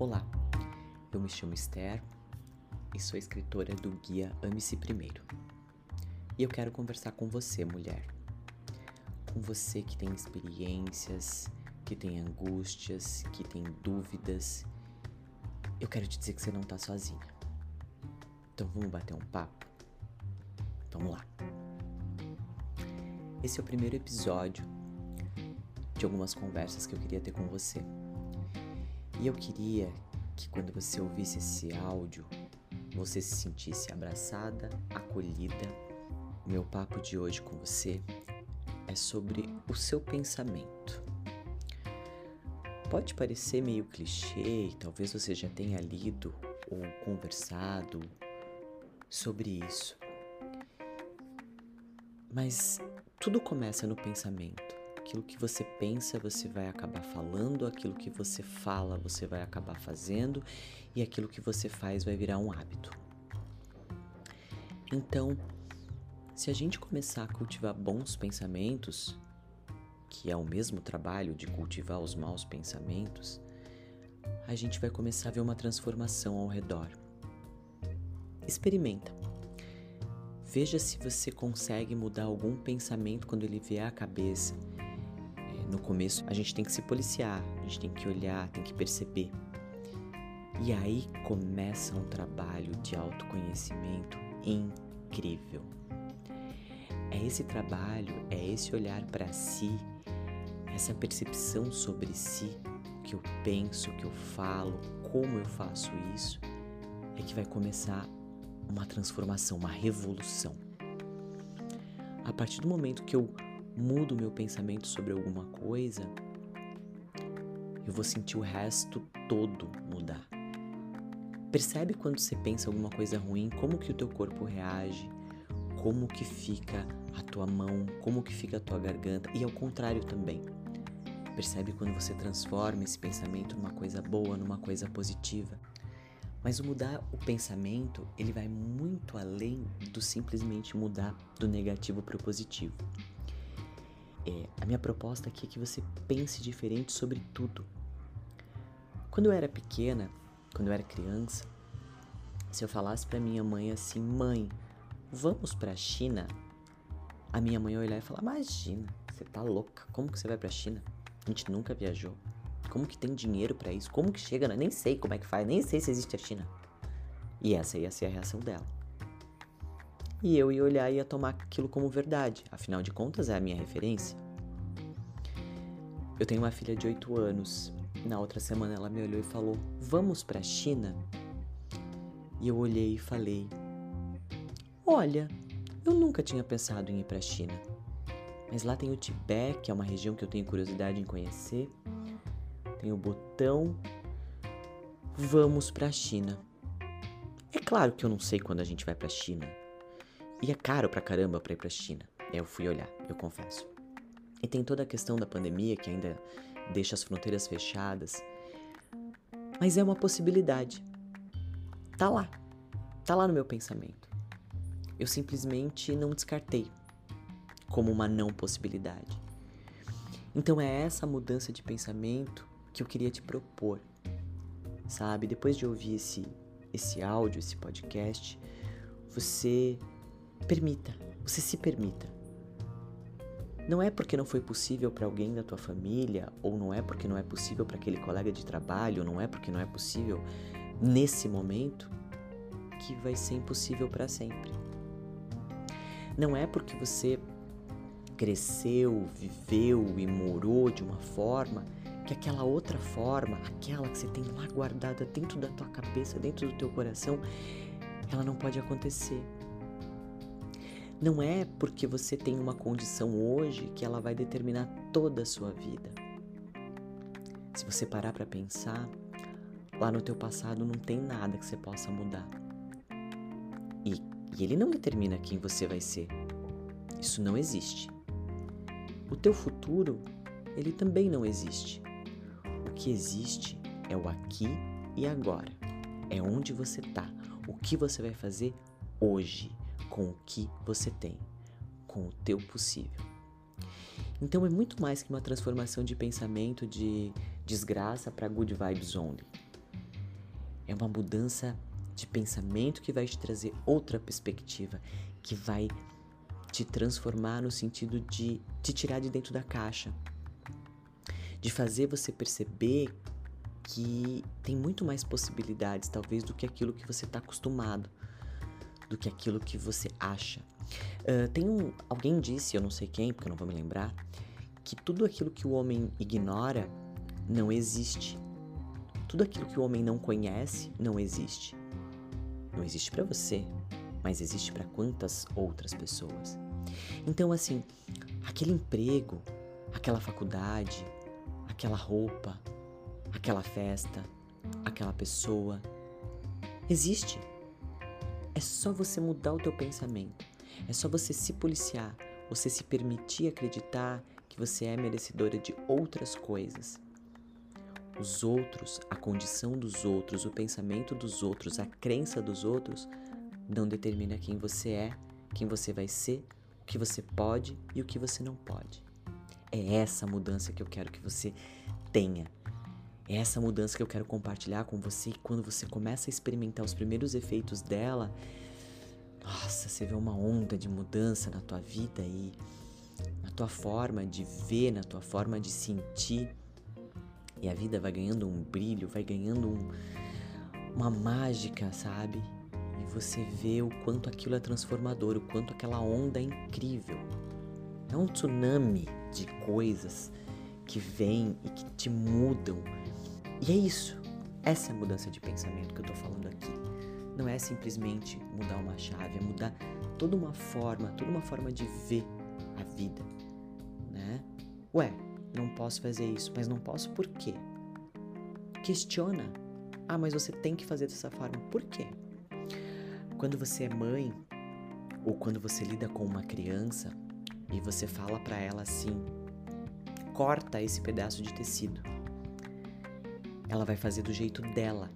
Olá, eu me chamo Esther e sou escritora do guia Ame-se Primeiro. E eu quero conversar com você, mulher. Com você que tem experiências, que tem angústias, que tem dúvidas. Eu quero te dizer que você não tá sozinha. Então vamos bater um papo? Vamos lá. Esse é o primeiro episódio de algumas conversas que eu queria ter com você. E eu queria que quando você ouvisse esse áudio, você se sentisse abraçada, acolhida. Meu papo de hoje com você é sobre o seu pensamento. Pode parecer meio clichê, talvez você já tenha lido ou conversado sobre isso. Mas tudo começa no pensamento aquilo que você pensa, você vai acabar falando, aquilo que você fala, você vai acabar fazendo, e aquilo que você faz vai virar um hábito. Então, se a gente começar a cultivar bons pensamentos, que é o mesmo trabalho de cultivar os maus pensamentos, a gente vai começar a ver uma transformação ao redor. Experimenta. Veja se você consegue mudar algum pensamento quando ele vier à cabeça no começo a gente tem que se policiar, a gente tem que olhar, tem que perceber. E aí começa um trabalho de autoconhecimento incrível. É esse trabalho, é esse olhar para si, essa percepção sobre si, o que eu penso, o que eu falo, como eu faço isso, é que vai começar uma transformação, uma revolução. A partir do momento que eu mudo meu pensamento sobre alguma coisa, eu vou sentir o resto todo mudar. Percebe quando você pensa alguma coisa ruim, como que o teu corpo reage, como que fica a tua mão, como que fica a tua garganta e ao contrário também. Percebe quando você transforma esse pensamento numa coisa boa, numa coisa positiva. Mas o mudar o pensamento, ele vai muito além do simplesmente mudar do negativo para o positivo. É, a minha proposta aqui é que você pense diferente sobre tudo. Quando eu era pequena, quando eu era criança, se eu falasse para minha mãe assim, mãe, vamos para a China, a minha mãe ia olhar e falar, imagina, você tá louca, como que você vai para a China? A gente nunca viajou. Como que tem dinheiro para isso? Como que chega? Nem sei como é que faz, nem sei se existe a China. E essa ia ser a reação dela. E eu ia olhar e ia tomar aquilo como verdade, afinal de contas é a minha referência. Eu tenho uma filha de 8 anos. Na outra semana ela me olhou e falou: Vamos para a China? E eu olhei e falei: Olha, eu nunca tinha pensado em ir para a China. Mas lá tem o Tibete, que é uma região que eu tenho curiosidade em conhecer. Tem o Botão. Vamos para a China. É claro que eu não sei quando a gente vai para a China. E é caro pra caramba pra ir pra China. Eu fui olhar, eu confesso. E tem toda a questão da pandemia que ainda deixa as fronteiras fechadas. Mas é uma possibilidade. Tá lá. Tá lá no meu pensamento. Eu simplesmente não descartei como uma não possibilidade. Então é essa mudança de pensamento que eu queria te propor. Sabe, depois de ouvir esse esse áudio, esse podcast, você Permita, você se permita. Não é porque não foi possível para alguém da tua família, ou não é porque não é possível para aquele colega de trabalho, não é porque não é possível nesse momento, que vai ser impossível para sempre. Não é porque você cresceu, viveu e morou de uma forma que aquela outra forma, aquela que você tem lá guardada dentro da tua cabeça, dentro do teu coração, ela não pode acontecer. Não é porque você tem uma condição hoje que ela vai determinar toda a sua vida. Se você parar para pensar, lá no teu passado não tem nada que você possa mudar. E, e ele não determina quem você vai ser. Isso não existe. O teu futuro, ele também não existe. O que existe é o aqui e agora. É onde você tá, o que você vai fazer hoje com o que você tem, com o teu possível. Então é muito mais que uma transformação de pensamento de desgraça para good vibes only. É uma mudança de pensamento que vai te trazer outra perspectiva, que vai te transformar no sentido de te tirar de dentro da caixa, de fazer você perceber que tem muito mais possibilidades, talvez, do que aquilo que você está acostumado, do que aquilo que você acha. Uh, tem um. Alguém disse, eu não sei quem, porque eu não vou me lembrar, que tudo aquilo que o homem ignora não existe. Tudo aquilo que o homem não conhece não existe. Não existe para você, mas existe para quantas outras pessoas. Então, assim, aquele emprego, aquela faculdade, aquela roupa, aquela festa, aquela pessoa, existe. É só você mudar o teu pensamento. É só você se policiar, você se permitir acreditar que você é merecedora de outras coisas. Os outros, a condição dos outros, o pensamento dos outros, a crença dos outros não determina quem você é, quem você vai ser, o que você pode e o que você não pode. É essa mudança que eu quero que você tenha. É essa mudança que eu quero compartilhar com você. E quando você começa a experimentar os primeiros efeitos dela, nossa, você vê uma onda de mudança na tua vida e na tua forma de ver, na tua forma de sentir. E a vida vai ganhando um brilho, vai ganhando um, uma mágica, sabe? E você vê o quanto aquilo é transformador, o quanto aquela onda é incrível. É um tsunami de coisas que vêm e que te mudam. E é isso. Essa é a mudança de pensamento que eu tô falando aqui. Não é simplesmente mudar uma chave, é mudar toda uma forma, toda uma forma de ver a vida, né? Ué, não posso fazer isso, mas não posso por quê? Questiona. Ah, mas você tem que fazer dessa forma. Por quê? Quando você é mãe ou quando você lida com uma criança e você fala para ela assim: corta esse pedaço de tecido. Ela vai fazer do jeito dela.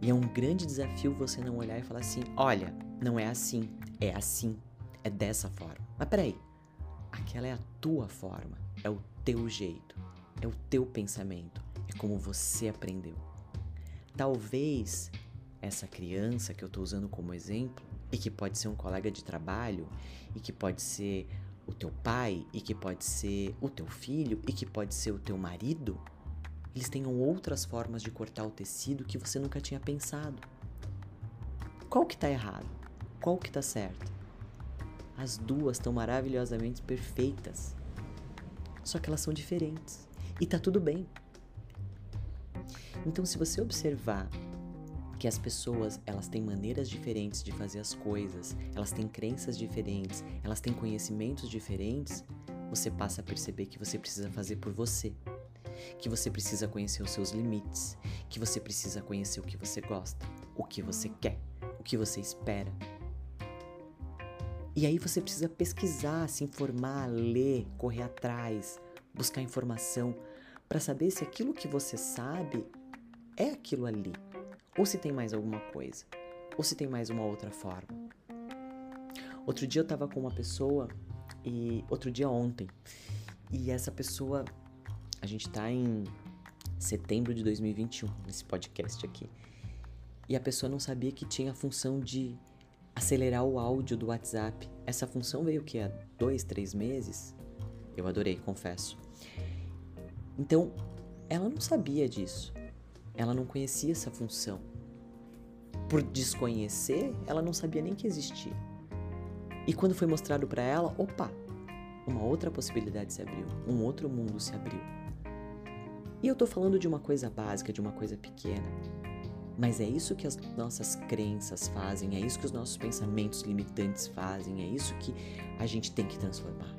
E é um grande desafio você não olhar e falar assim: olha, não é assim, é assim, é dessa forma. Mas peraí, aquela é a tua forma, é o teu jeito, é o teu pensamento, é como você aprendeu. Talvez essa criança que eu estou usando como exemplo, e que pode ser um colega de trabalho, e que pode ser o teu pai e que pode ser o teu filho e que pode ser o teu marido, eles tenham outras formas de cortar o tecido que você nunca tinha pensado. Qual que tá errado? Qual que tá certo? As duas estão maravilhosamente perfeitas. Só que elas são diferentes. E tá tudo bem. Então, se você observar que as pessoas elas têm maneiras diferentes de fazer as coisas, elas têm crenças diferentes, elas têm conhecimentos diferentes, você passa a perceber que você precisa fazer por você, que você precisa conhecer os seus limites, que você precisa conhecer o que você gosta, o que você quer, o que você espera. E aí você precisa pesquisar, se informar, ler, correr atrás, buscar informação para saber se aquilo que você sabe é aquilo ali ou se tem mais alguma coisa, ou se tem mais uma outra forma. Outro dia eu tava com uma pessoa e outro dia ontem, e essa pessoa a gente tá em setembro de 2021 nesse podcast aqui. E a pessoa não sabia que tinha a função de acelerar o áudio do WhatsApp. Essa função veio que há dois, três meses. Eu adorei, confesso. Então, ela não sabia disso. Ela não conhecia essa função. Por desconhecer, ela não sabia nem que existia. E quando foi mostrado para ela, opa, uma outra possibilidade se abriu, um outro mundo se abriu. E eu tô falando de uma coisa básica, de uma coisa pequena. Mas é isso que as nossas crenças fazem, é isso que os nossos pensamentos limitantes fazem, é isso que a gente tem que transformar.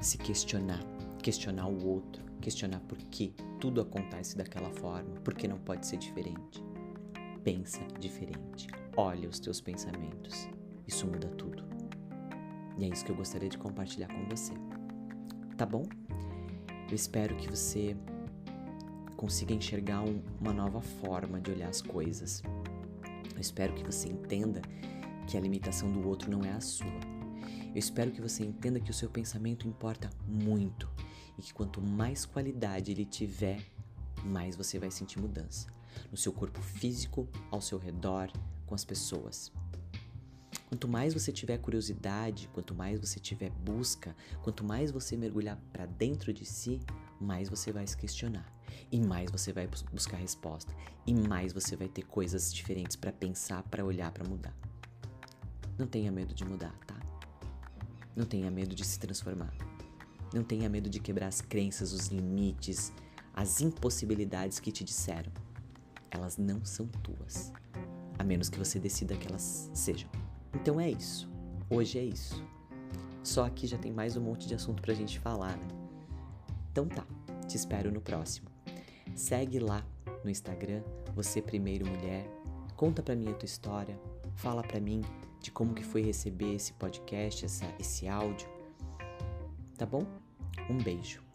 Se questionar, questionar o outro, questionar por que tudo acontece daquela forma, por que não pode ser diferente. Pensa diferente, olha os teus pensamentos, isso muda tudo. E é isso que eu gostaria de compartilhar com você. Tá bom? Eu espero que você consiga enxergar um, uma nova forma de olhar as coisas. Eu espero que você entenda que a limitação do outro não é a sua. Eu espero que você entenda que o seu pensamento importa muito e que quanto mais qualidade ele tiver, mais você vai sentir mudança. no seu corpo físico, ao seu redor, com as pessoas. Quanto mais você tiver curiosidade, quanto mais você tiver busca, quanto mais você mergulhar para dentro de si, mais você vai se questionar e mais você vai buscar resposta e mais você vai ter coisas diferentes para pensar, para olhar, para mudar. Não tenha medo de mudar, tá? Não tenha medo de se transformar. Não tenha medo de quebrar as crenças, os limites, as impossibilidades que te disseram. Elas não são tuas, a menos que você decida que elas sejam. Então é isso. Hoje é isso. Só aqui já tem mais um monte de assunto pra gente falar, né? Então tá, te espero no próximo. Segue lá no Instagram, você primeiro mulher. Conta pra mim a tua história. Fala pra mim de como que foi receber esse podcast, essa, esse áudio. Tá bom? Um beijo.